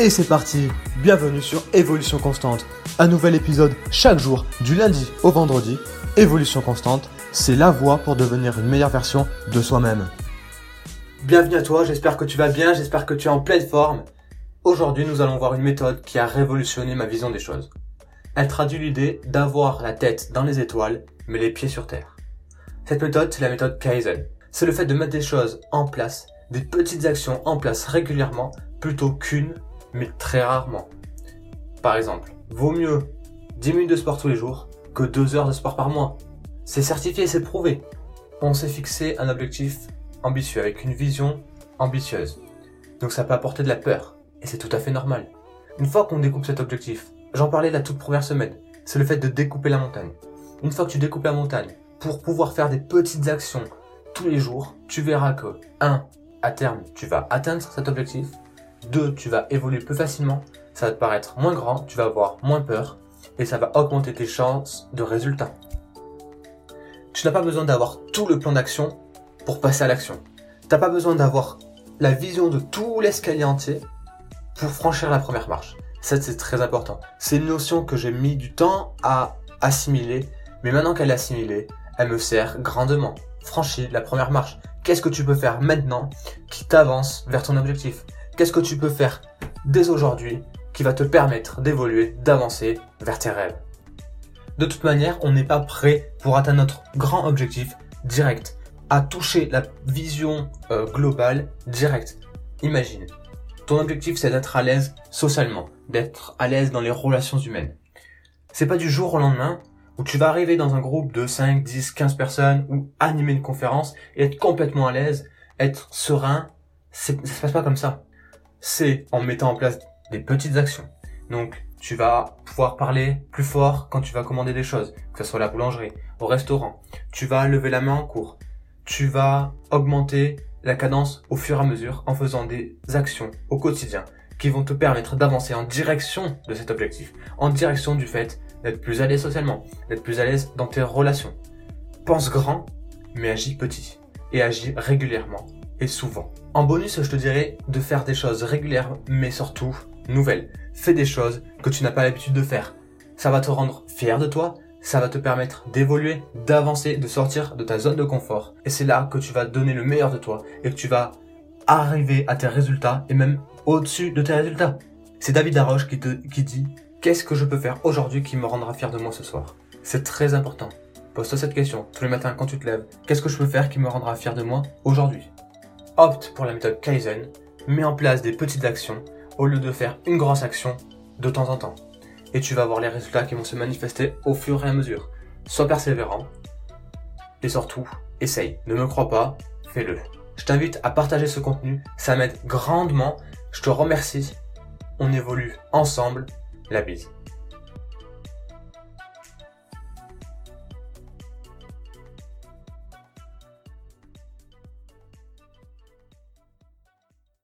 Et c'est parti Bienvenue sur Évolution Constante. Un nouvel épisode chaque jour, du lundi au vendredi. Évolution Constante, c'est la voie pour devenir une meilleure version de soi-même. Bienvenue à toi, j'espère que tu vas bien, j'espère que tu es en pleine forme. Aujourd'hui, nous allons voir une méthode qui a révolutionné ma vision des choses. Elle traduit l'idée d'avoir la tête dans les étoiles, mais les pieds sur terre. Cette méthode, c'est la méthode Kaizen. C'est le fait de mettre des choses en place, des petites actions en place régulièrement, plutôt qu'une mais très rarement. Par exemple, vaut mieux 10 minutes de sport tous les jours que 2 heures de sport par mois. C'est certifié, c'est prouvé. On s'est fixé un objectif ambitieux, avec une vision ambitieuse. Donc ça peut apporter de la peur, et c'est tout à fait normal. Une fois qu'on découpe cet objectif, j'en parlais la toute première semaine, c'est le fait de découper la montagne. Une fois que tu découpes la montagne, pour pouvoir faire des petites actions tous les jours, tu verras que 1. À terme, tu vas atteindre cet objectif, 2. Tu vas évoluer plus facilement, ça va te paraître moins grand, tu vas avoir moins peur et ça va augmenter tes chances de résultats. Tu n'as pas besoin d'avoir tout le plan d'action pour passer à l'action. Tu n'as pas besoin d'avoir la vision de tout l'escalier entier pour franchir la première marche. Ça, c'est très important. C'est une notion que j'ai mis du temps à assimiler, mais maintenant qu'elle est assimilée, elle me sert grandement. Franchis la première marche. Qu'est-ce que tu peux faire maintenant qui t'avance vers ton objectif? Qu'est-ce que tu peux faire dès aujourd'hui qui va te permettre d'évoluer, d'avancer vers tes rêves? De toute manière, on n'est pas prêt pour atteindre notre grand objectif direct, à toucher la vision euh, globale direct. Imagine, ton objectif c'est d'être à l'aise socialement, d'être à l'aise dans les relations humaines. C'est pas du jour au lendemain où tu vas arriver dans un groupe de 5, 10, 15 personnes ou animer une conférence et être complètement à l'aise, être serein. Ça se passe pas comme ça c'est en mettant en place des petites actions. Donc, tu vas pouvoir parler plus fort quand tu vas commander des choses, que ce soit à la boulangerie, au restaurant. Tu vas lever la main en cours. Tu vas augmenter la cadence au fur et à mesure en faisant des actions au quotidien qui vont te permettre d'avancer en direction de cet objectif, en direction du fait d'être plus à l'aise socialement, d'être plus à l'aise dans tes relations. Pense grand, mais agis petit et agis régulièrement et souvent. En bonus, je te dirais de faire des choses régulières, mais surtout nouvelles. Fais des choses que tu n'as pas l'habitude de faire. Ça va te rendre fier de toi, ça va te permettre d'évoluer, d'avancer, de sortir de ta zone de confort. Et c'est là que tu vas donner le meilleur de toi et que tu vas arriver à tes résultats et même au-dessus de tes résultats. C'est David Laroche qui, qui dit Qu'est-ce que je peux faire aujourd'hui qui me rendra fier de moi ce soir? C'est très important. Pose-toi cette question tous les matins quand tu te lèves. Qu'est-ce que je peux faire qui me rendra fier de moi aujourd'hui? Opte pour la méthode Kaizen, mets en place des petites actions au lieu de faire une grosse action de temps en temps. Et tu vas voir les résultats qui vont se manifester au fur et à mesure. Sois persévérant et surtout, essaye. Ne me crois pas, fais-le. Je t'invite à partager ce contenu, ça m'aide grandement. Je te remercie. On évolue ensemble. La bise.